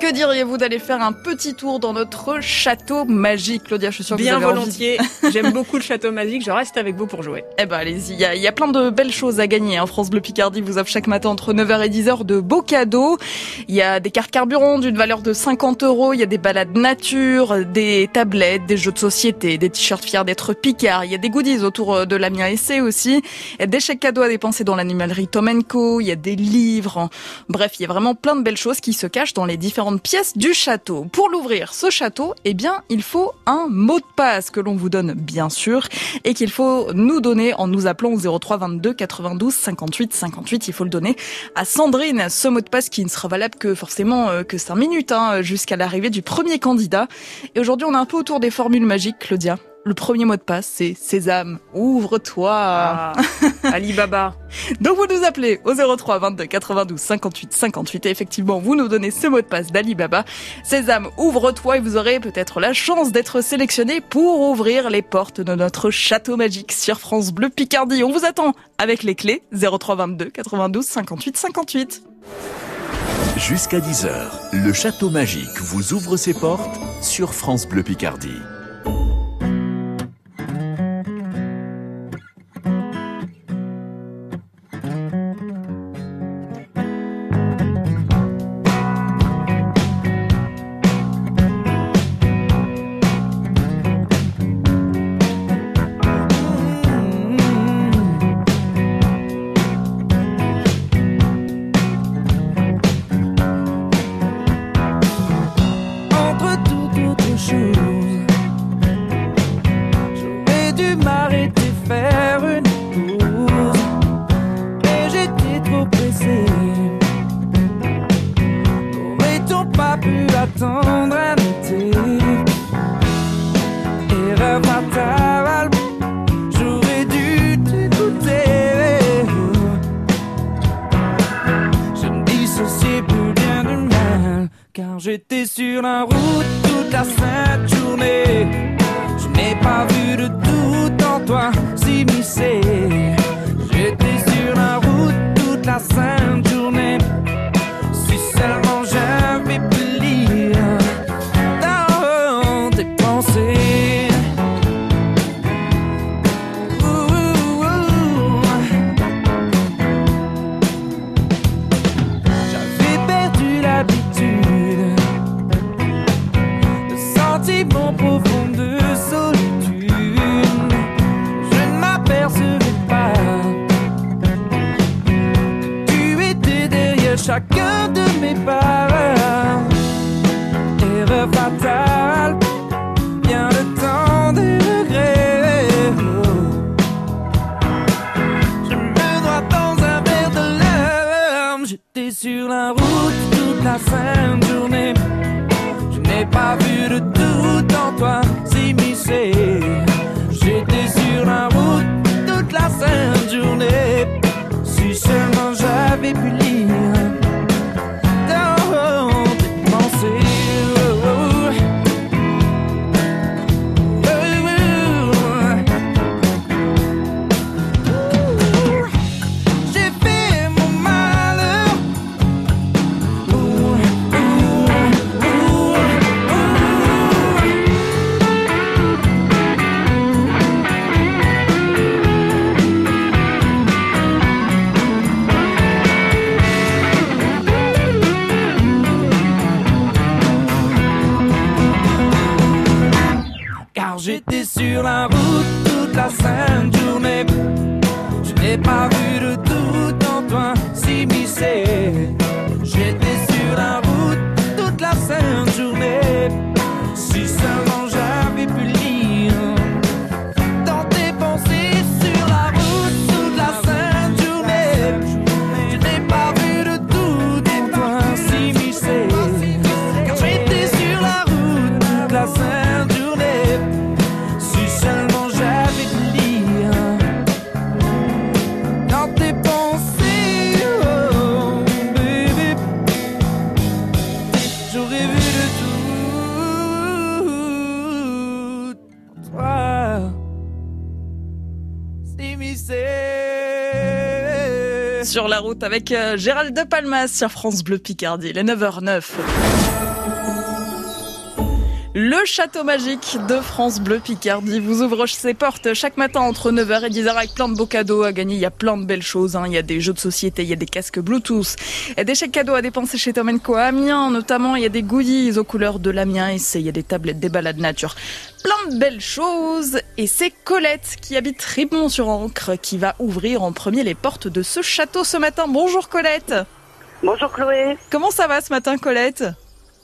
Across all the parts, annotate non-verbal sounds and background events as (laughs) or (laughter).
Que diriez-vous d'aller faire un petit tour dans notre château magique, Claudia? Je suis sûre que Bien vous avez volontiers. (laughs) J'aime beaucoup le château magique. Je reste avec vous pour jouer. Eh ben allez-y, il y a, il y a plein de belles choses à gagner. Hein. France Bleu Picardie vous offre chaque matin entre 9h et 10h de beaux cadeaux. Il y a des cartes carburant d'une valeur de 50 euros. Il y a des balades nature, des tablettes, des jeux de société, des t-shirts fiers d'être Picard. Il y a des goodies autour euh, de l'Amiens Essai aussi. Il y a des chèques cadeaux à dépenser dans l'animalerie Tom Co. Il y a des livres. Bref, il y a vraiment plein de belles choses qui se cachent dans les pièces du château. Pour l'ouvrir, ce château, eh bien, il faut un mot de passe que l'on vous donne bien sûr et qu'il faut nous donner en nous appelant au 03 22 92 58 58. Il faut le donner à Sandrine, ce mot de passe qui ne sera valable que forcément euh, que 5 minutes hein, jusqu'à l'arrivée du premier candidat. Et aujourd'hui, on est un peu autour des formules magiques, Claudia. Le premier mot de passe, c'est Sésame, ouvre-toi. Ah, Alibaba. (laughs) Donc vous nous appelez au 03 22 92 58 58 et effectivement vous nous donnez ce mot de passe d'Alibaba. Sésame, ouvre-toi et vous aurez peut-être la chance d'être sélectionné pour ouvrir les portes de notre château magique sur France Bleu Picardie. On vous attend avec les clés 03 22 92 58 58. Jusqu'à 10h, le Château Magique vous ouvre ses portes sur France Bleu Picardie. toi si mi sur la route avec euh, Gérald de Palmas sur France Bleu Picardie, les 9h09. Le château magique de France Bleu Picardie vous ouvre ses portes chaque matin entre 9h et 10h avec plein de beaux cadeaux à gagner. Il y a plein de belles choses. Hein. Il y a des jeux de société, il y a des casques Bluetooth, il y a des chèques cadeaux à dépenser chez Tom Co Amiens notamment. Il y a des goodies aux couleurs de l'Amiens et il y a des tablettes, des balades nature. Plein de belles choses. Et c'est Colette qui habite Ribon-sur-Ancre qui va ouvrir en premier les portes de ce château ce matin. Bonjour Colette. Bonjour Chloé. Comment ça va ce matin Colette?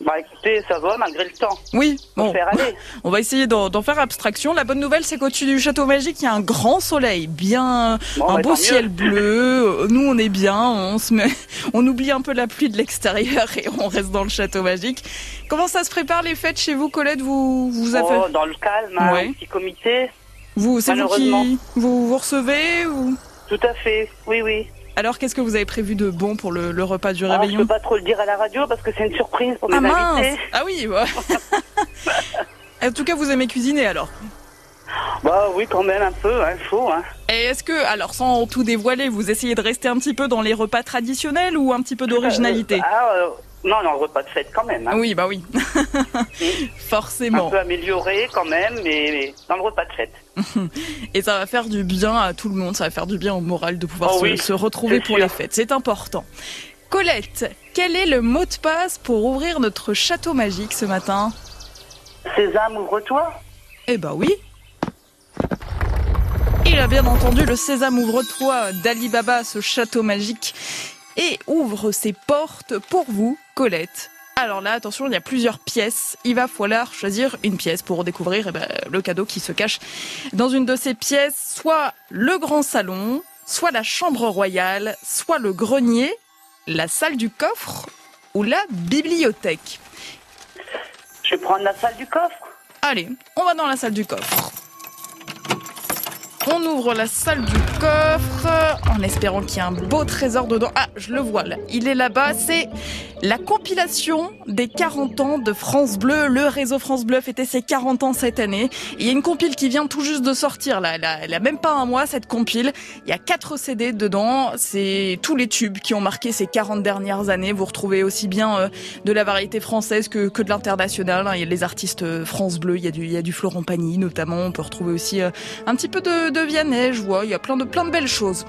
Bah écoutez, ça va malgré le temps. Oui, On bon. faire aller. (laughs) On va essayer d'en faire abstraction. La bonne nouvelle, c'est qu'au-dessus du château magique, il y a un grand soleil, bien Bon, un bah, beau ciel mieux. bleu. (laughs) Nous, on est bien, on se met, on oublie un peu la pluie de l'extérieur et on reste dans le château magique. Comment ça se prépare les fêtes chez vous, Colette? Vous, vous avez, Oh, dans le calme, hein, Ouais. un petit comité. vous, c'est vous qui, vous, vous recevez ou? Tout à fait. Oui, oui. Alors, qu'est-ce que vous avez prévu de bon pour le, le repas du Ah, je réveillon peux pas trop le dire à la radio parce que c'est une surprise pour mes Ah mince invités. Ah oui, ouais. (laughs) En tout cas, vous aimez cuisiner alors. Bah oui, quand même un peu, hein, faut. Hein. Et est-ce que, alors sans tout dévoiler, vous essayez de rester un petit peu dans les repas traditionnels ou un petit peu d'originalité? Euh, ah, euh, non, non, repas de fête quand même. Hein. Oui, bah oui. (laughs) Un Forcément. peu amélioré quand même, mais, dans le repas de fête. (laughs) Et ça va faire du bien à tout le monde, ça va faire du bien au moral de pouvoir Oh se, oui, se retrouver pour sûr. les fêtes. C'est important. Colette, quel est le mot de passe pour ouvrir notre château magique ce matin? Sésame, ouvre-toi. Eh bah oui. Il a bien entendu le sésame ouvre-toi d'Ali Baba, ce château magique, et ouvre ses portes pour vous, Colette. Alors là, attention, il y a plusieurs pièces. Il va falloir choisir une pièce pour découvrir eh ben, le cadeau qui se cache dans une de ces pièces, soit le grand salon, soit la chambre royale, soit le grenier, la salle du coffre ou la bibliothèque. Je vais prendre la salle du coffre. Allez, on va dans la salle du coffre. On ouvre la salle du coffre en espérant qu'il y ait un beau trésor dedans. Ah, je le vois là. Il est là-bas. C'est la compilation des 40 ans de France Bleu. Le réseau France Bleu fêtait ses 40 ans cette année. Il y a une compile qui vient tout juste de sortir là. Elle a, a même pas un mois cette compile. Il y a 4 CD dedans. C'est tous les tubes qui ont marqué ces 40 dernières années. Vous retrouvez aussi bien euh, de la variété française que, que de l'international. hein. Il y a les artistes euh, France Bleu, il y a du, il y a du Florent Pagny notamment. On peut retrouver aussi euh, un petit peu de, de Vianney, je vois. Il y a plein de, plein de belles choses.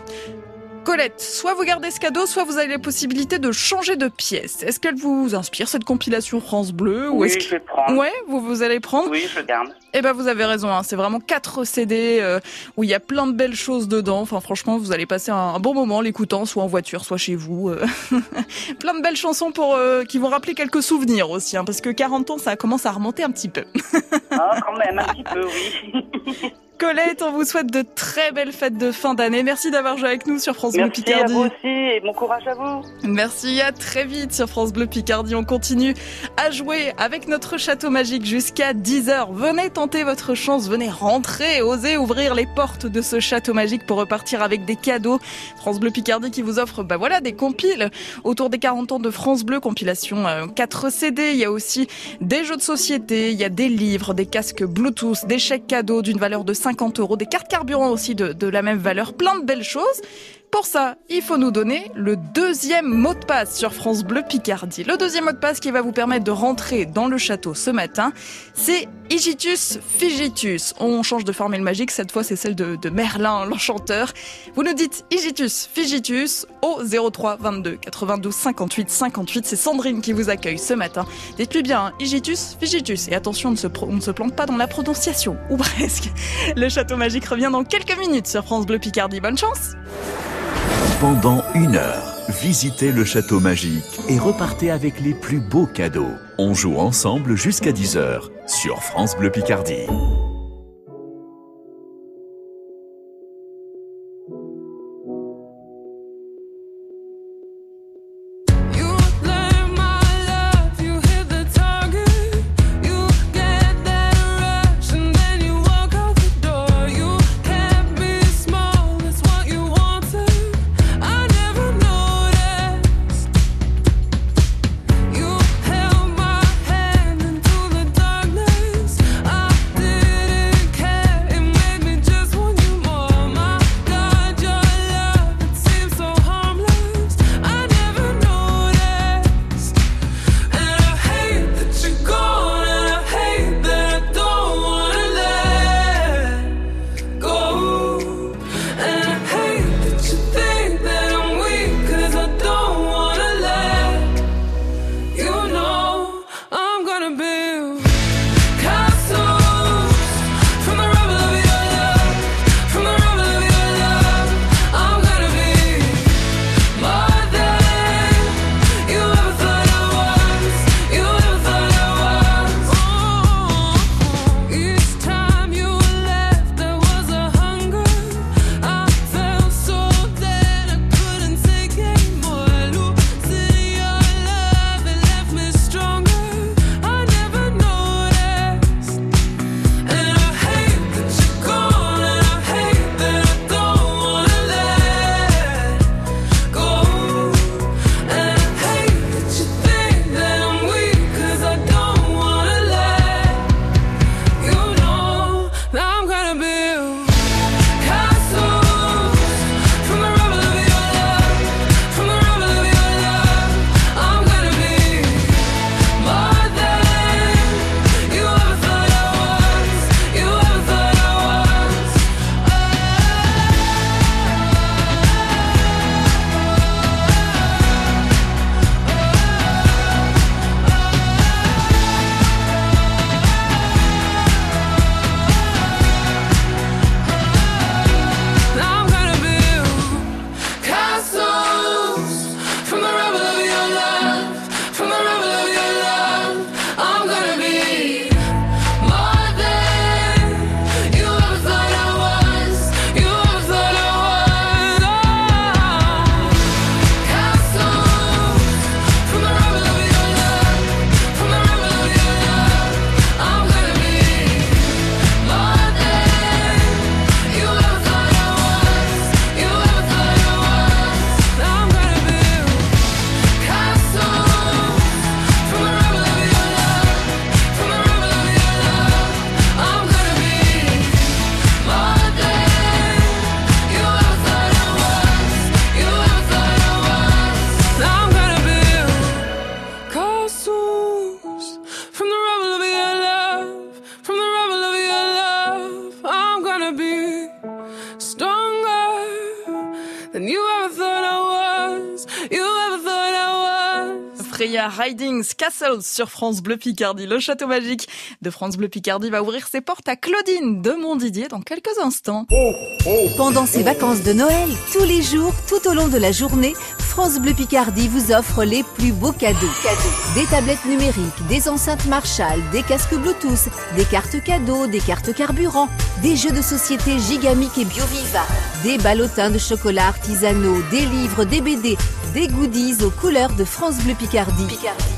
Colette, soit vous gardez ce cadeau, soit vous avez la possibilité de changer de pièce. Est-ce qu'elle vous inspire cette compilation France Bleu ou oui, est-ce je vais prendre. Ouais, vous, vous allez prendre Oui, je garde. eh ben vous avez raison, hein. c'est vraiment quatre CD euh, où il y a plein de belles choses dedans. Enfin franchement, vous allez passer un, un bon moment l'écoutant, soit en voiture, soit chez vous. euh. (laughs) plein de belles chansons pour euh, qui vont rappeler quelques souvenirs aussi, hein, parce que 40 ans, ça commence à remonter un petit peu. (laughs) Ah, quand même, un petit peu, oui. (laughs) Colette, on vous souhaite de très belles fêtes de fin d'année. Merci d'avoir joué avec nous sur France Bleu Merci à Picardie. vous aussi et bon courage à vous. Merci, à très vite sur France Bleu Picardie. On continue à jouer avec notre château magique jusqu'à 10h. Venez tenter votre chance, venez rentrer, osez ouvrir les portes de ce château magique pour repartir avec des cadeaux. France Bleu Picardie qui vous offre bah voilà des compiles autour des 40 ans de France Bleu, compilation euh, 4 CD. Il y a aussi des jeux de société, il y a des livres, des casques Bluetooth, des chèques cadeaux d'une valeur de 50 euros, des cartes carburant aussi de, de la même valeur, plein de belles choses. Pour ça, il faut nous donner le deuxième mot de passe sur France Bleu Picardie. Le deuxième mot de passe qui va vous permettre de rentrer dans le château ce matin, c'est Igitus Figitus. On change de formule magique, cette fois c'est celle de, Merlin l'enchanteur. Vous nous dites Igitus Figitus au 03 22 92 58 58. C'est Sandrine qui vous accueille ce matin. Dites-lui bien Igitus Figitus. Et attention, on ne se plante pas dans la prononciation, ou (laughs) presque. Le château magique revient dans quelques minutes sur France Bleu Picardie. Bonne chance Pendant une heure, visitez le château magique et repartez avec les plus beaux cadeaux. On joue ensemble jusqu'à 10h sur France Bleu Picardie. Castles sur France Bleu Picardie. Le château magique de France Bleu Picardie va ouvrir ses portes à Claudine de Montdidier dans quelques instants. Pendant ces vacances de Noël, tous les jours, tout au long de la journée, France Bleu Picardie vous offre les plus beaux cadeaux. Des tablettes numériques, des enceintes Marshall, des casques Bluetooth, des cartes cadeaux, des cartes carburant, des jeux de société Gigamic et BioViva, des ballotins de chocolat artisanaux, des livres, des BD, des goodies aux couleurs de France Bleu Picardie.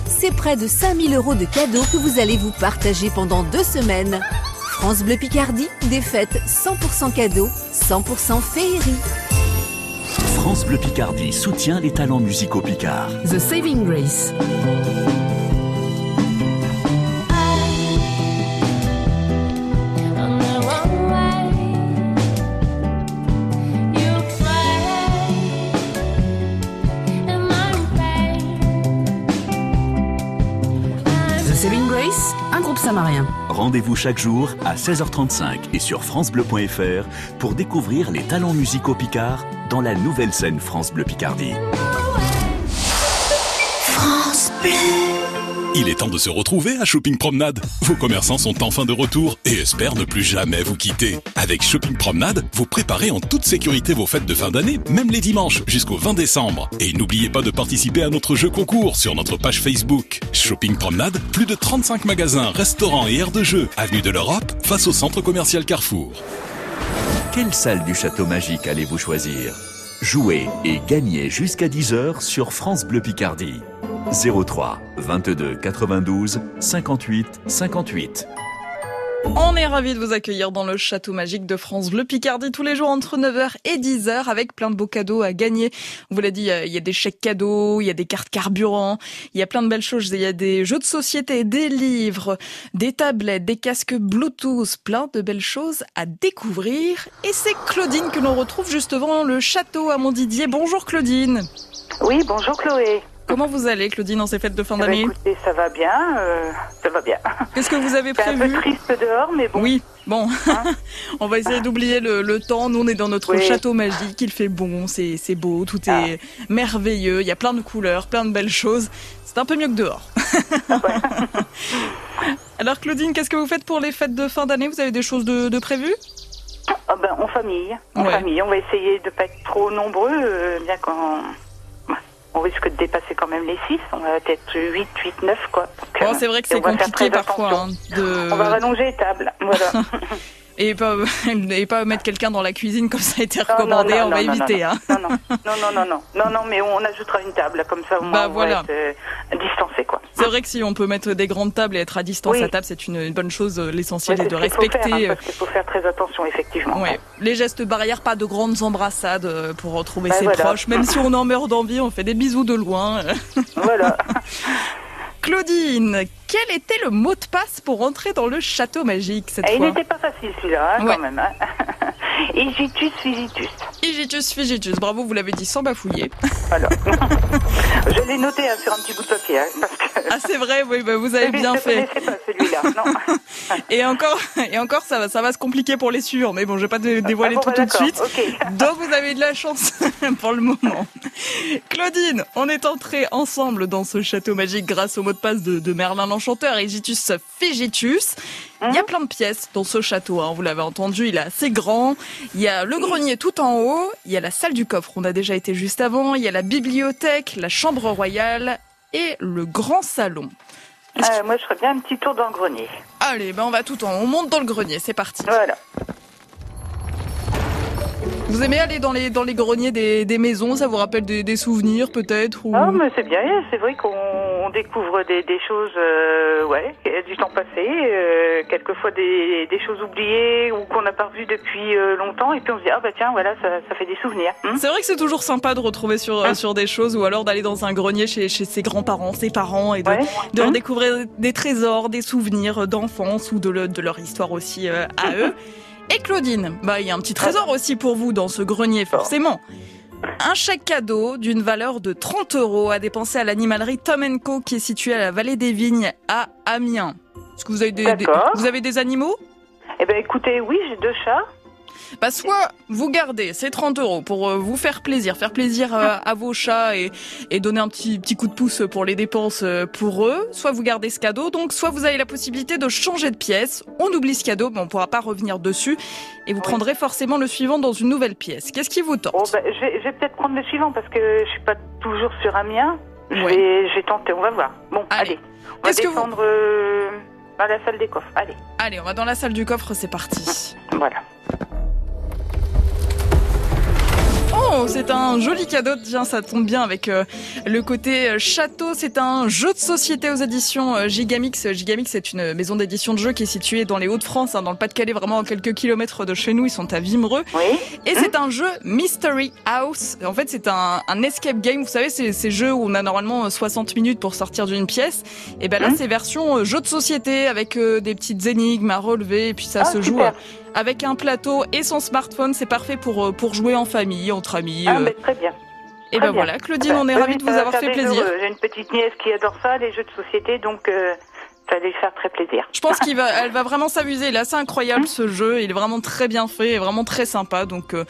C'est près de 5000 euros de cadeaux que vous allez vous partager pendant deux semaines. France Bleu Picardie, des fêtes 100% cadeaux, 100% féerie. France Bleu Picardie soutient les talents musicaux picards. The Saving Grace. Samarien. Rendez-vous chaque jour à 16h35 et sur francebleu.fr pour découvrir les talents musicaux picards dans la nouvelle scène France Bleu Picardie. Il est temps de se retrouver à Shopping Promenade. Vos commerçants sont enfin de retour et espèrent ne plus jamais vous quitter. Avec Shopping Promenade, vous préparez en toute sécurité vos fêtes de fin d'année, même les dimanches, jusqu'au 20 décembre. Et n'oubliez pas de participer à notre jeu concours sur notre page Facebook. Shopping Promenade, plus de 35 magasins, restaurants et aires de jeu, avenue de l'Europe, face au centre commercial Carrefour. Quelle salle du château magique allez-vous choisir? Jouez et gagnez jusqu'à 10h sur France Bleu Picardie. 03 22 92 58 58. On est ravis de vous accueillir dans le château magique de France Bleu Picardie tous les jours entre 9h et 10h avec plein de beaux cadeaux à gagner. On vous l'a dit, il y a des chèques cadeaux, il y a des cartes carburant, il y a plein de belles choses. Il y a des jeux de société, des livres, des tablettes, des casques Bluetooth, plein de belles choses à découvrir. Et c'est Claudine que l'on retrouve juste devant le château à Montdidier. Bonjour Claudine. Oui, bonjour Chloé. Comment vous allez Claudine en ces fêtes de fin Eh ben, d'année écoutez, ça va bien, euh, ça va bien. Qu'est-ce que vous avez C'est un peu prévu triste dehors, mais bon. Oui, bon, Hein (laughs) on va essayer d'oublier le, le temps. Nous, on est dans notre Oui. château magique. Il fait bon, c'est beau, tout Ah. est merveilleux. Il y a plein de couleurs, plein de belles choses. C'est un peu mieux que dehors. (laughs) Alors, Claudine, qu'est-ce que vous faites pour les fêtes de fin d'année? Vous avez des choses de, de prévues? Ah ben, en famille, en Ouais. famille. On va essayer de pas être trop nombreux, euh, bien qu'on... On risque de dépasser quand même les 6, on va peut-être 8, 8, 9 quoi. Bon, euh, c'est vrai que c'est compliqué parfois hein, de On va rallonger les tables, voilà. (laughs) et pas (laughs) et pas mettre quelqu'un dans la cuisine comme ça a été Non, non, recommandé. non, on va non, non, éviter. non, hein. Non, non, non, non, non, non, non, non, mais on ajoutera une table, comme ça Bah, on voilà. va être euh, distancé quoi. C'est vrai que si on peut mettre des grandes tables et être à distance Oui. à table, c'est une, une bonne chose. Ouais, L'essentiel c'est est de faut respecter. faire, hein, euh, parce qu'il faut faire très attention, effectivement. Ouais. Les gestes barrières, pas de grandes embrassades euh, pour retrouver Bah, ses voilà. proches. Même si on en meurt d'envie, on fait des bisous de loin. (laughs) Voilà. (laughs) Claudine, quel était le mot de passe pour entrer dans le château magique cette Et il fois? n'était pas facile celui-là, hein, Ouais. quand même. Hein. (laughs) Egitus Figitus. Igitus figitus, bravo, vous l'avez dit sans bafouiller. Voilà. (laughs) Je l'ai noté hein, sur un petit bout de papier. Hein, parce que... Ah c'est vrai, oui, bah, vous avez bien fait. ne connaissais pas celui-là. Non. (laughs) Et encore, et encore, ça va, ça va se compliquer pour les sûrs, mais bon, je vais pas dé- dévoiler Ah bon, tout bah, tout de suite. (laughs) Donc vous avez de la chance pour le moment. Claudine, on est entrés ensemble dans ce château magique grâce au mot de passe de, de Merlin l'Enchanteur, Egitus Figitus. Il y a plein de pièces dans ce château, hein, vous l'avez entendu, il est assez grand. Il y a le grenier tout en haut, il y a la salle du coffre, on a déjà été juste avant, il y a la bibliothèque, la chambre royale et le grand salon. Euh, moi, je ferais bien un petit tour dans le grenier. Allez, ben on va tout en haut, on monte dans le grenier, c'est parti. Voilà. Vous aimez aller dans les, dans les greniers des, des maisons Ça vous rappelle des, des souvenirs peut-être ou... Ah, mais c'est bien. C'est vrai qu'on on découvre des, des choses, euh, ouais, du temps passé, euh, quelquefois des, des choses oubliées ou qu'on n'a pas revues depuis euh, longtemps, et puis on se dit ah bah tiens, voilà, ça, ça fait des souvenirs. hein. C'est vrai que c'est toujours sympa de retrouver sur, euh, sur des choses ou alors d'aller dans un grenier chez, chez ses grands-parents, ses parents et de, Ouais. de Hein des trésors, des souvenirs d'enfance ou de, le- de leur histoire aussi à (laughs) eux. Et Claudine, bah il y a un petit trésor aussi pour vous dans ce grenier forcément. Un chèque cadeau d'une valeur de 30 euros à dépenser à l'animalerie Tom Co qui est située à la vallée des Vignes à Amiens. Est-ce que vous avez des, vous avez des animaux? Eh ben écoutez, oui, j'ai deux chats. Bah soit vous gardez ces 30 euros pour euh, vous faire plaisir, faire plaisir euh, à vos chats et, et donner un petit petit coup de pouce pour les dépenses euh, pour eux. Soit vous gardez ce cadeau, donc soit vous avez la possibilité de changer de pièce. On oublie ce cadeau, mais on pourra pas revenir dessus et vous prendrez forcément le suivant dans une nouvelle pièce. Qu'est-ce qui vous tente Bon, bah, je vais, je vais peut-être prendre le suivant parce que je suis pas toujours sur un mien. Je Ouais. vais, je vais tenter, on va voir. Bon, Allez. allez. On va vous- descendre euh, à la salle des coffres. Allez, Allez, on va dans la salle du coffre, c'est parti. voilà. Oh, c'est un joli cadeau. Tiens, ça tombe bien avec euh, le côté euh, château. C'est un jeu de société aux éditions euh, Gigamix. Gigamix, c'est une maison d'édition de jeux qui est située dans les Hauts-de-France, hein, dans le Pas-de-Calais, vraiment à quelques kilomètres de chez nous. Ils sont à Vimereux. Oui. Et c'est un jeu Mystery House. En fait, c'est un, un escape game. Vous savez, c'est ces jeux où on a normalement euh, 60 minutes pour sortir d'une pièce. Et ben là, Hein c'est version jeu de société avec des petites énigmes à relever. Et puis ça Ah, se joue super. Avec un plateau et son smartphone. C'est parfait pour euh, pour jouer en famille, entre amis. Ah, euh. mais très bien. et très ben bien. voilà, Claudine, Bah, on est oui, ravis de vous va avoir fait plaisir. J'ai une petite nièce qui adore ça, les jeux de société, donc euh, ça va lui faire très plaisir. Je pense qu'il va, (laughs) elle va vraiment s'amuser. Là, c'est incroyable ce jeu. Il est vraiment très bien fait et vraiment très sympa. Donc, euh,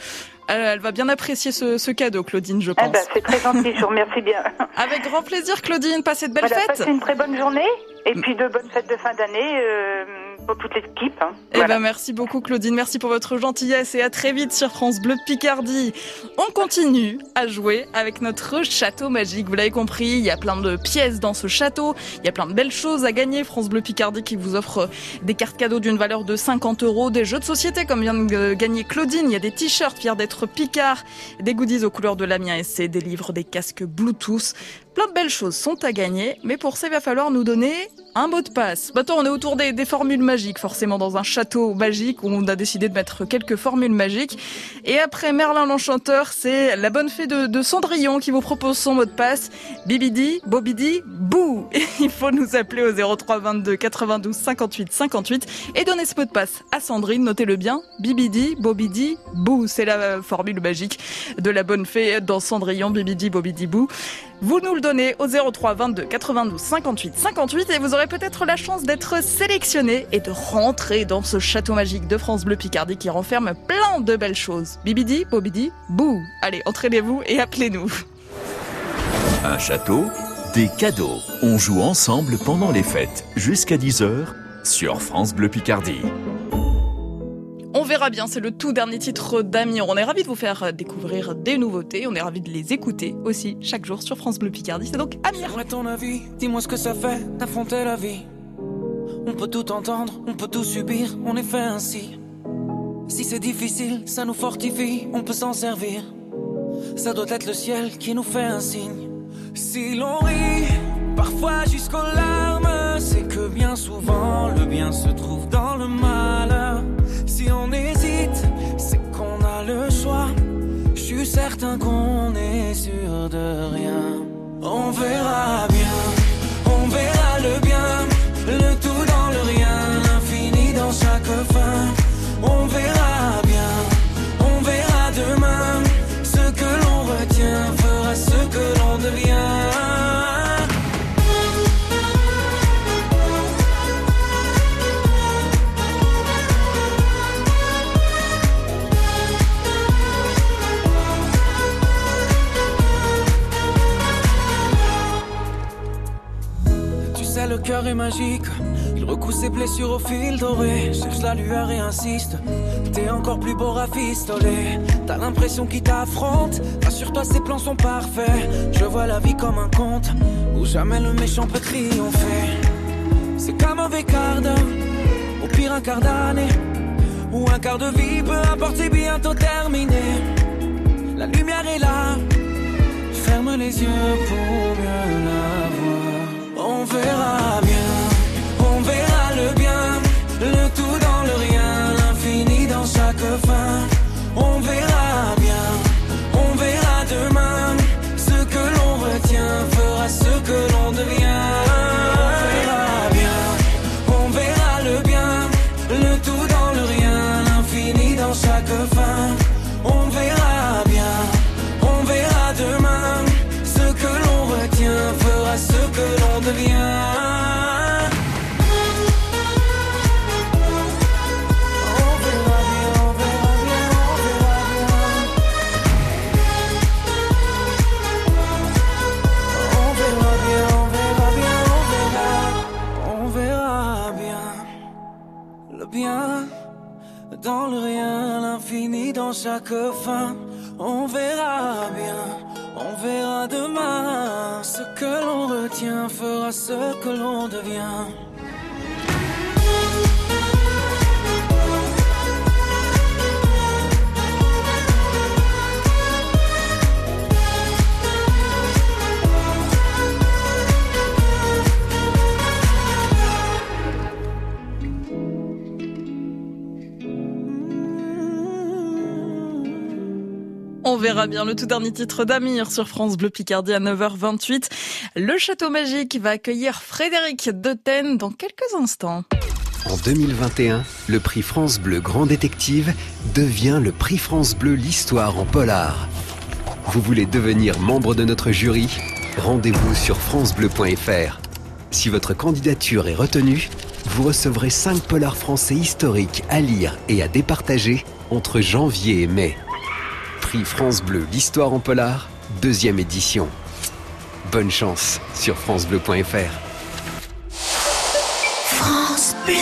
elle, elle va bien apprécier ce, ce cadeau, Claudine, je Ah pense. bah, c'est très gentil, je vous remercie bien. (laughs) Avec grand plaisir, Claudine. Passez de belles Voilà, fêtes. passez une très bonne journée et puis de bonnes fêtes de fin d'année euh, pour toute l'équipe. hein. Eh Voilà. ben merci beaucoup Claudine, merci pour votre gentillesse et à très vite sur France Bleu Picardie. On continue à jouer avec notre château magique. Vous l'avez compris, il y a plein de pièces dans ce château, il y a plein de belles choses à gagner. France Bleu Picardie qui vous offre des cartes cadeaux d'une valeur de 50 euros, des jeux de société comme vient de gagner Claudine, il y a des t-shirts fiers d'être Picard, des goodies aux couleurs de l'Amiens SC, des livres, des casques Bluetooth. Plein de belles choses sont à gagner, mais pour ça, il va falloir nous donner un mot de passe. Attends, on est autour des, formules magiques, forcément, dans un château magique où on a décidé de mettre quelques formules magiques. Et après Merlin l'Enchanteur, c'est la bonne fée de, Cendrillon qui vous propose son mot de passe. Bibidi, Bobidi, Bou (laughs) Il faut nous appeler au 03 22 92 58 58 et donner ce mot de passe à Sandrine, notez-le bien. Bibidi, Bobidi, Bou. C'est la formule magique de la bonne fée dans Cendrillon, Bibidi, Bobidi, Bou. Vous nous le donnez au 03 22 92 58 58 et vous aurez peut-être la chance d'être sélectionné et de rentrer dans ce château magique de France Bleu Picardie qui renferme plein de belles choses. Bibidi, Bobidi, Bou. Allez, entraînez-vous et appelez-nous. Un château, des cadeaux. On joue ensemble pendant les fêtes jusqu'à 10h sur France Bleu Picardie. C'est le tout dernier titre d'Amir. On est ravis de vous faire découvrir des nouveautés, on est ravis de les écouter aussi chaque jour sur France Bleu Picardie. C'est donc Amir. Ton avis, dis-moi ce que ça fait d'affronter la vie. On peut tout entendre, on peut tout subir, on est fait ainsi. Si c'est difficile, ça nous fortifie, on peut s'en servir. Ça doit être le ciel qui nous fait un signe. Si l'on rit, parfois jusqu'aux larmes, c'est que bien souvent le bien se trouve dans le mal. Si on hésite, c'est qu'on a le choix. Je suis certain qu'on est sûr de rien. On verra bien, on verra le bien, le tout dans le rien, l'infini dans chaque fin. On verra le cœur est magique. Il recoue ses blessures au fil doré. Cherche la lueur et insiste. T'es encore plus beau rafistolé. T'as l'impression qu'il t'affronte. Rassure-toi, ses plans sont parfaits. Je vois la vie comme un conte où jamais le méchant peut triompher. C'est qu'un mauvais quart d'heure, au pire un quart d'année. Ou un quart de vie, peu importe, bientôt terminé. La lumière est là. Ferme les yeux pour mieux la. On verra chaque fin. On verra bien, on verra demain. Ce que l'on retient fera ce que l'on devient. Verra bien le tout dernier titre d'Amir sur France Bleu Picardie à 9h28. Le Château Magique va accueillir Frédéric Deten dans quelques instants. En 2021, le prix France Bleu Grand Détective devient le prix France Bleu L'Histoire en polar. Vous voulez devenir membre de notre jury? Rendez-vous sur francebleu.fr. Si votre candidature est retenue, vous recevrez 5 polars français historiques à lire et à départager entre janvier et mai. Prix France Bleu L'Histoire en polar, deuxième édition. Bonne chance sur francebleu.fr. France Bleu.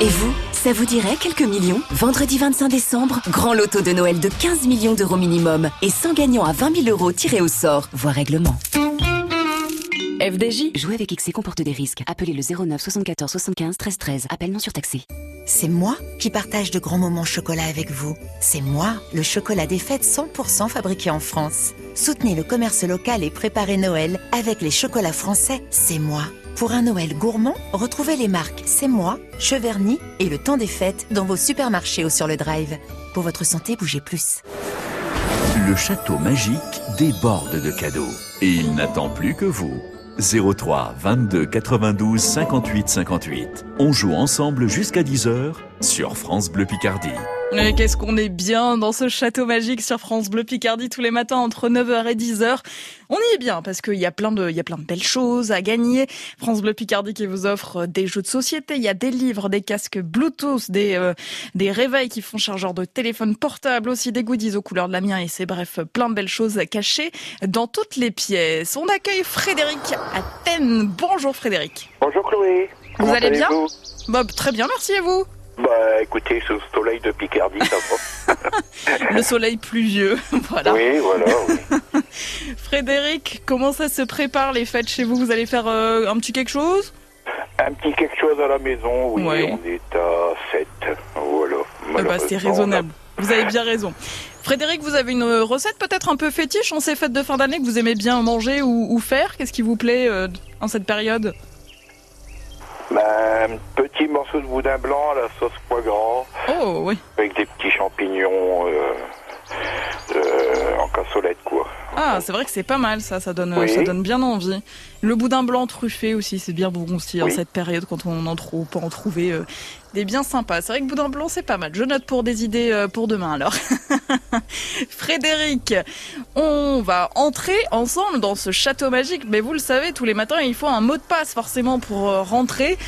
Et vous, ça vous dirait quelques millions? Vendredi 25 décembre, grand loto de Noël de 15 millions d'euros minimum et 100 gagnants à 20 000 euros tirés au sort. Voir règlement. FDJ. Jouer avec XC comporte des risques. Appelez le 09 74 75 13 13. Appel non surtaxé. C'est moi qui partage de grands moments chocolat avec vous. C'est moi, le chocolat des fêtes 100% fabriqué en France. Soutenez le commerce local et préparez Noël avec les chocolats français. C'est moi. Pour un Noël gourmand, retrouvez les marques C'est moi, Cheverny et le temps des fêtes dans vos supermarchés ou sur le drive. Pour votre santé, bougez plus. Le château magique déborde de cadeaux. Et il n'attend plus que vous. 03 22 92 58 58. On joue ensemble jusqu'à 10h sur France Bleu Picardie. Et qu'est-ce qu'on est bien dans ce château magique sur France Bleu Picardie tous les matins entre 9h et 10h. On y est bien parce qu'il y a plein de, il y a plein de belles choses à gagner. France Bleu Picardie qui vous offre des jeux de société, il y a des livres, des casques Bluetooth, des, euh, des réveils qui font chargeur de téléphone portable, aussi des goodies aux couleurs de la mienne et c'est bref, plein de belles choses cachées dans toutes les pièces. On accueille Frédéric Athènes. Bonjour Frédéric. Bonjour Chloé. Vous allez bien Bob, très bien, merci et vous? Bah écoutez, ce soleil de Picardie, ça va. (laughs) Le soleil pluvieux, (laughs) voilà. Oui, voilà. oui. (laughs) Frédéric, comment ça se prépare les fêtes chez vous? Vous allez faire euh, un petit quelque chose? Un petit quelque chose à la maison, oui, Ouais. on est à 7. Voilà. C'est Malheureusement, raisonnable. Vous avez bien raison. Frédéric, vous avez une recette peut-être un peu fétiche en ces fêtes de fin d'année que vous aimez bien manger ou, ou faire? Qu'est-ce qui vous plaît euh, en cette période? Bah, un petit morceau de boudin blanc à la sauce foie gras, Oh oui. avec des petits champignons euh, euh, en cassolette, quoi. Ah, c'est vrai que c'est pas mal ça, ça donne, Oui. ça donne bien envie. Le boudin blanc truffé aussi, c'est bien bon aussi en Oui. cette période quand on en trouve, peut en trouver euh, des bien sympas. C'est vrai que boudin blanc c'est pas mal. Je note pour des idées euh, pour demain alors. (laughs) Frédéric, on va entrer ensemble dans ce château magique, mais vous le savez, tous les matins il faut un mot de passe forcément pour euh, rentrer.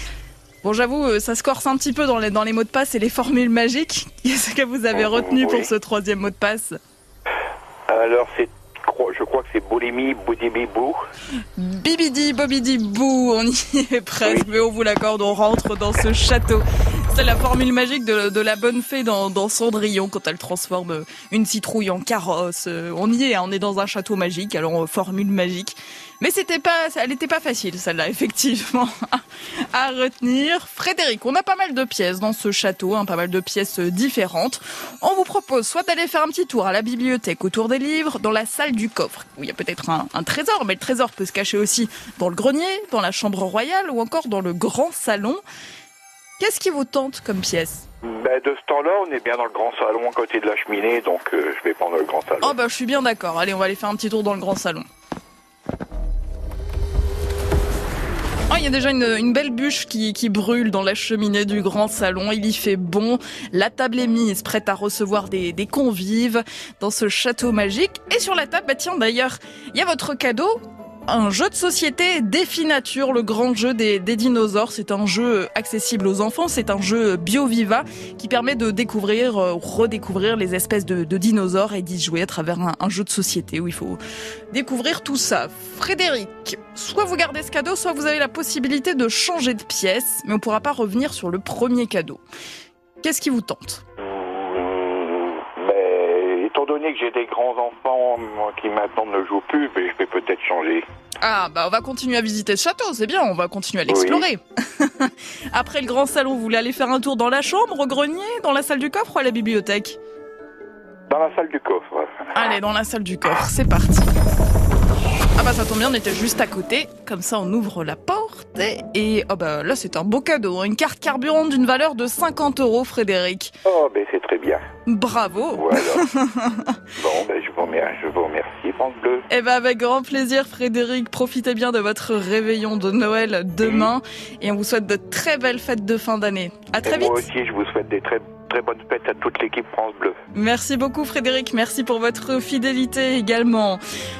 Bon, j'avoue, euh, ça se corse un petit peu dans les, dans les mots de passe et les formules magiques. (laughs) Qu'est-ce que vous avez retenu pour ce troisième mot de passe? Alors, c'est, je crois que c'est Boulimi, Boudimi, Bou. Bibidi Bobidi Bou, on y est (laughs) presque, mais on vous l'accorde, on rentre dans ce château. C'est la formule magique de, de la bonne fée dans, dans Cendrillon quand elle transforme une citrouille en carrosse. Euh, On y est, hein, on est dans un château magique, alors euh, formule magique. Mais c'était pas, elle n'était pas facile celle-là, effectivement, (laughs) à retenir. Frédéric, on a pas mal de pièces dans ce château, hein, pas mal de pièces euh, différentes. On vous propose soit d'aller faire un petit tour à la bibliothèque autour des livres, dans la salle du coffre, où il y a peut-être un, un trésor, mais le trésor peut se cacher aussi dans le grenier, dans la chambre royale ou encore dans le grand salon. Qu'est-ce qui vous tente comme pièce? Ben, de ce temps-là, on est bien dans le grand salon à côté de la cheminée, donc euh, je vais prendre le grand salon. Oh bah je suis bien d'accord, allez on va aller faire un petit tour dans le grand salon. Oh, il y a déjà une, belle bûche qui, qui brûle dans la cheminée du grand salon. Il y fait bon. La table est mise, prête à recevoir des, des convives dans ce château magique. Et sur la table, bah tiens d'ailleurs, il y a votre cadeau. Un jeu de société Défi Nature, le grand jeu des, dinosaures. C'est un jeu accessible aux enfants. C'est un jeu BioViva qui permet de découvrir, euh, redécouvrir les espèces de, dinosaures et d'y jouer à travers un, un jeu de société où il faut découvrir tout ça. Frédéric, soit vous gardez ce cadeau, soit vous avez la possibilité de changer de pièce, mais on pourra pas revenir sur le premier cadeau. Qu'est-ce qui vous tente? Donné que j'ai des grands-enfants qui maintenant ne jouent plus, ben, je vais peut-être changer. Ah, bah on va continuer à visiter ce château, c'est bien, on va continuer à l'explorer. (laughs) Après le grand salon, vous voulez aller faire un tour dans la chambre, au grenier, dans la salle du coffre ou à la bibliothèque? Dans la salle du coffre. Allez, dans la salle du coffre, c'est parti. Ah bah ça tombe bien, on était juste à côté. Comme ça, on ouvre la porte et, et oh bah là c'est un beau cadeau, hein. une carte carburant d'une valeur de 50 euros, Frédéric. Oh, ben c'est très bien. Bravo. Voilà. (laughs) bon, ben je vous remercie, je vous remercie, France Bleu. Eh ben avec grand plaisir, Frédéric. Profitez bien de votre réveillon de Noël demain et on vous souhaite de très belles fêtes de fin d'année. À très vite. moi aussi, je vous souhaite des très, très bonnes fêtes à toute l'équipe France Bleu. Merci beaucoup Frédéric, merci pour votre fidélité également.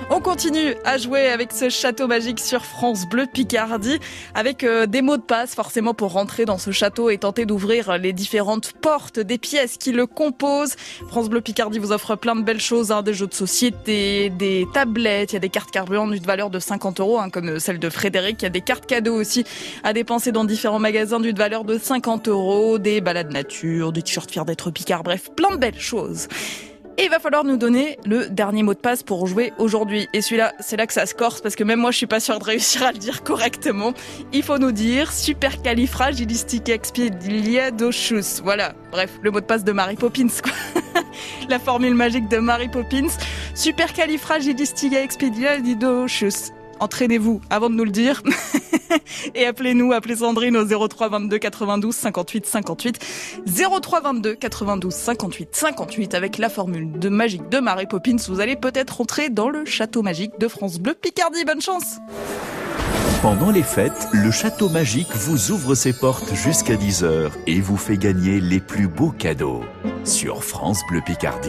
On continue à jouer avec ce château magique sur France Bleu Picardie avec euh, des mots de passe forcément pour rentrer dans ce château et tenter d'ouvrir les différentes portes des pièces qui le composent. France Bleu Picardie vous offre plein de belles choses, hein, des jeux de société, des tablettes, il y a des cartes carburant d'une valeur de 50 euros hein, comme celle de Frédéric, il y a des cartes cadeaux aussi à dépenser dans différents magasins d'une valeur de 50 euros, des balades nature, des fiers d'être Picard, bref, plein de belles choses. Et il va falloir nous donner le dernier mot de passe pour jouer aujourd'hui. Et celui-là, c'est là que ça se corse parce que même moi, je suis pas sûre de réussir à le dire correctement. Il faut nous dire supercalifragilisticexpialidocious. Voilà. Bref, le mot de passe de Mary Poppins, quoi. (laughs) La formule magique de Mary Poppins. Supercalifragilisticexpialidocious. Entraînez-vous avant de nous le dire. (laughs) Et appelez-nous, appelez Sandrine au 03 22 92 58 58. 03 22 92 58 58 avec la formule de magique de Mary Poppins. Vous allez peut-être entrer dans le château magique de France Bleu Picardie. Bonne chance! Pendant les fêtes, le château magique vous ouvre ses portes jusqu'à 10h et vous fait gagner les plus beaux cadeaux sur France Bleu Picardie.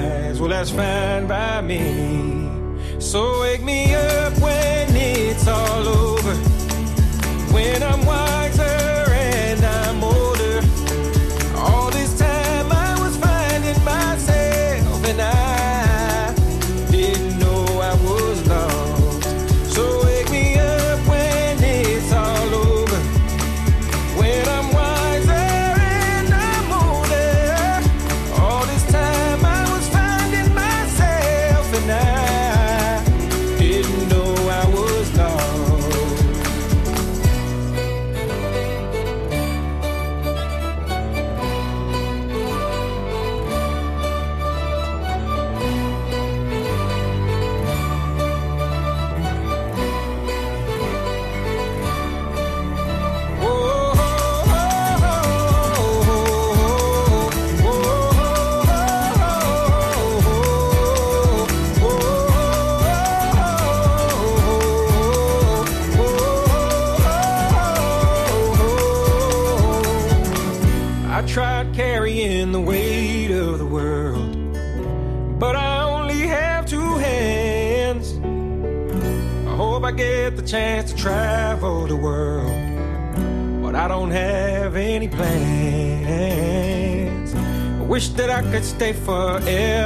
Well, that's fine by me. So wake me up when it's all over. When I'm wiser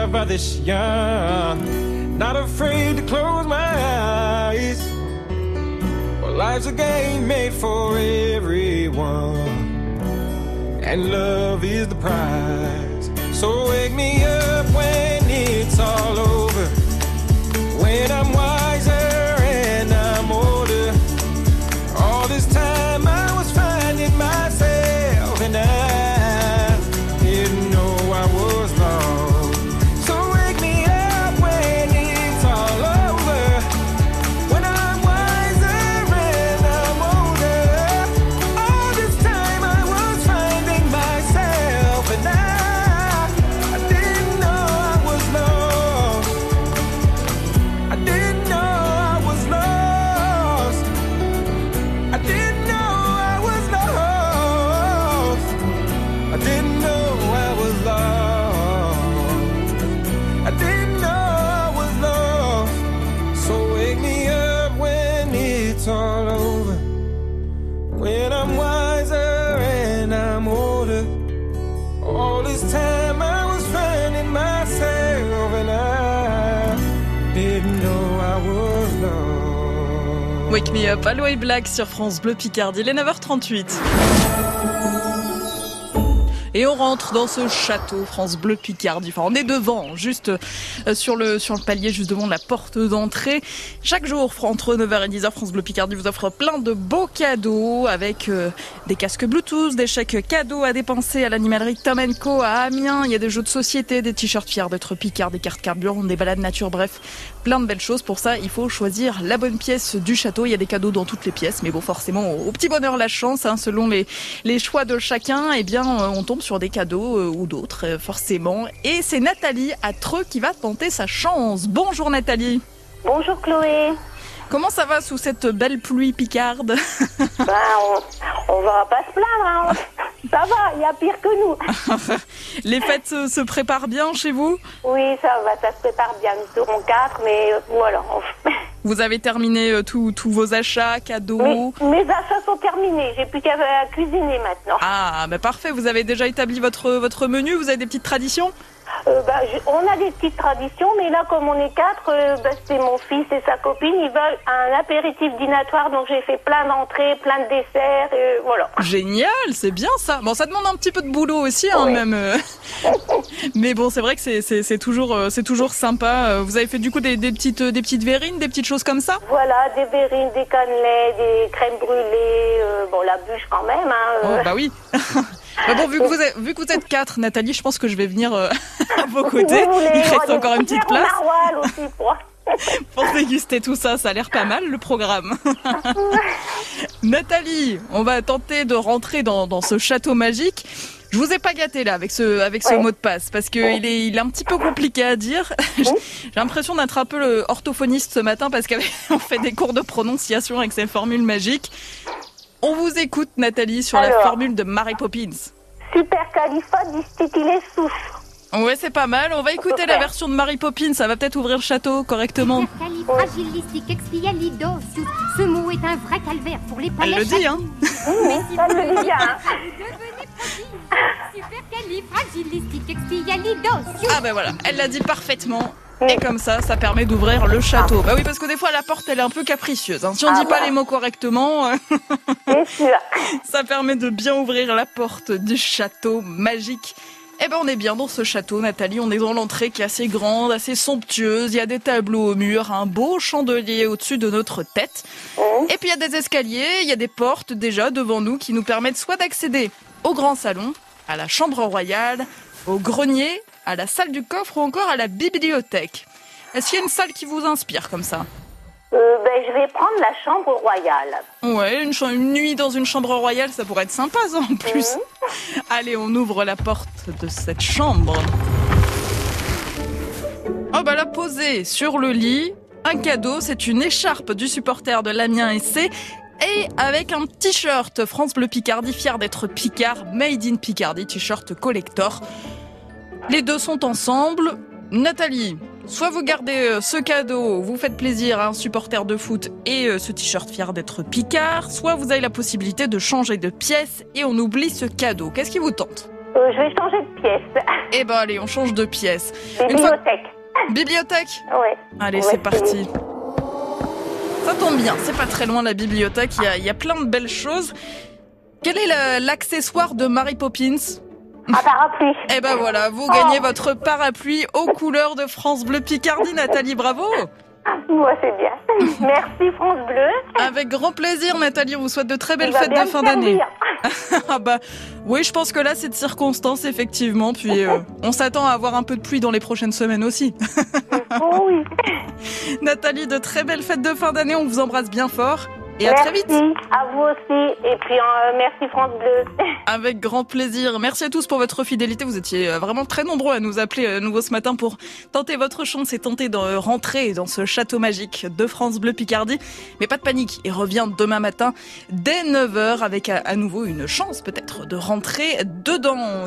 forever this young, not afraid to close my eyes. Well, life's a game made for everyone and love is the prize. So wake me up Wake me up, Aloy Black sur France Bleu Picardie, il est 9h38. Et on rentre dans ce château France Bleu Picardie. Enfin, on est devant, juste euh, sur le sur le palier, juste devant la porte d'entrée. Chaque jour, entre 9h et 10h, France Bleu Picardie vous offre plein de beaux cadeaux avec euh, des casques Bluetooth, des chèques cadeaux à dépenser à l'animalerie Tom Co à Amiens. Il y a des jeux de société, des t-shirts fiers d'être Picard, des cartes carburant, des balades nature, bref, plein de belles choses. Pour ça, il faut choisir la bonne pièce du château. Il y a des cadeaux dans toutes les pièces, mais bon, forcément, au, petit bonheur la chance, hein, selon les les choix de chacun. Eh bien, euh, on tombe sur des cadeaux euh, ou d'autres, euh, forcément. Et c'est Nathalie à qui va tenter sa chance. Bonjour Nathalie. Bonjour Chloé. Comment ça va sous cette belle pluie picarde (laughs) Ben, on, on va pas se plaindre. hein. Ça va, il y a pire que nous. (laughs) Les fêtes se, se préparent bien chez vous Oui, ça va, ça se prépare bien. Nous serons quatre, mais euh, voilà. (laughs) Vous avez terminé euh, tous vos achats, cadeaux Mes, mes achats sont terminés. J'ai plus qu'à cuisiner maintenant. Ah, bah parfait. Vous avez déjà établi votre votre menu. Vous avez des petites traditions Euh, je- on a des petites traditions, mais là, comme on est quatre, euh, ben, c'est mon fils et sa copine. Ils veulent un apéritif dînatoire, donc j'ai fait plein d'entrées, plein de desserts, et voilà. Génial, c'est bien ça. Bon, ça demande un petit peu de boulot aussi, hein, même. euh. (laughs) Mais bon, c'est vrai que c'est toujours euh, c'est toujours sympa. Euh, Vous avez fait du coup des, des petites euh, des petites verrines, des petites choses comme ça? Voilà, des verrines, des cannelés, des crèmes brûlées, euh, bon, la bûche quand même. Hein, Oh euh. bah oui. (laughs) Bon, vu que vous êtes, vu que vous êtes quatre, Nathalie, je pense que je vais venir euh, (laughs) à vos côtés. Voulez, Il reste encore une petite place aussi pour... (laughs) pour déguster tout ça. Ça a l'air pas mal le programme. (laughs) Nathalie, on va tenter de rentrer dans, dans ce château magique. Je vous ai pas gâté là avec ce avec ce Ouais. mot de passe parce que il est il est un petit peu compliqué à dire. J'ai l'impression d'être un peu le orthophoniste ce matin parce qu'on fait des cours de prononciation avec ces formules magiques. On vous écoute Nathalie sur la formule de Mary Poppins. Supercalifragilisticexpialidocious. Ouais, c'est pas mal. On va écouter la version de Mary Poppins. Ça va peut-être ouvrir le château correctement. Ce mot est un vrai calvaire pour les Elle le dit, hein (laughs) Oui, ça le dit bien. hein. Ah ben voilà, elle l'a dit parfaitement. Et comme ça, ça permet d'ouvrir le château. Bah oui, parce que des fois, la porte, elle est un peu capricieuse. hein. Si on Ah dit pas les mots correctement, euh, (laughs) (laughs) ça permet de bien ouvrir la porte du château magique. Eh ben, on est bien dans ce château, Nathalie. On est dans l'entrée qui est assez grande, assez somptueuse. Il y a des tableaux au mur, un beau chandelier au-dessus de notre tête. Et puis, il y a des escaliers, il y a des portes déjà devant nous qui nous permettent soit d'accéder au grand salon, à la chambre royale, au grenier, à la salle du coffre ou encore à la bibliothèque. Est-ce qu'il y a une salle qui vous inspire comme ça? Euh, ben, je vais prendre la chambre royale. Ouais, une, nuit dans une chambre royale, ça pourrait être sympa ça en plus. (laughs) Allez, on ouvre la porte de cette chambre. Oh bah la posée sur le lit, un cadeau, c'est une écharpe du supporter de l'Amiens SC et avec un t-shirt France Bleu Picardie, fier d'être Picard, Made in Picardie, t-shirt collector. Les deux sont ensemble. Nathalie, soit vous gardez euh, ce cadeau, vous faites plaisir à un supporter de foot et euh, ce t-shirt fier d'être Picard, soit vous avez la possibilité de changer de pièce et on oublie ce cadeau. Qu'est-ce qui vous tente? Euh, je vais changer de pièce. Eh ben allez, on change de pièce. Une fois- Bibliothèque. Bibliothèque? Ouais. Allez, c'est parti. Ça tombe bien, c'est pas très loin la bibliothèque, il y a, il y a plein de belles choses. Quel est la- l'accessoire de Mary Poppins? Un parapluie. Eh ben voilà, vous gagnez votre parapluie aux couleurs de France Bleu Picardie, Nathalie, bravo Moi, c'est bien. (laughs) Merci, France Bleu. Avec grand plaisir, Nathalie, on vous souhaite de très belles Il va fêtes de fin d'année. (laughs) ah bah oui, je pense que là c'est de circonstance effectivement. Puis euh, on s'attend à avoir un peu de pluie dans les prochaines semaines aussi. Oh oui. (laughs) Nathalie, de très belles fêtes de fin d'année. On vous embrasse bien fort et à très vite. Merci. À vous aussi. Et puis, euh, merci, France Bleu. (laughs) Avec grand plaisir. Merci à tous pour votre fidélité. Vous étiez euh, vraiment très nombreux à nous appeler à nouveau ce matin pour tenter votre chance et tenter de rentrer dans ce château magique de France Bleu Picardie. Mais pas de panique. Il revient demain matin dès 9h avec à nouveau une chance peut-être de rentrer dedans.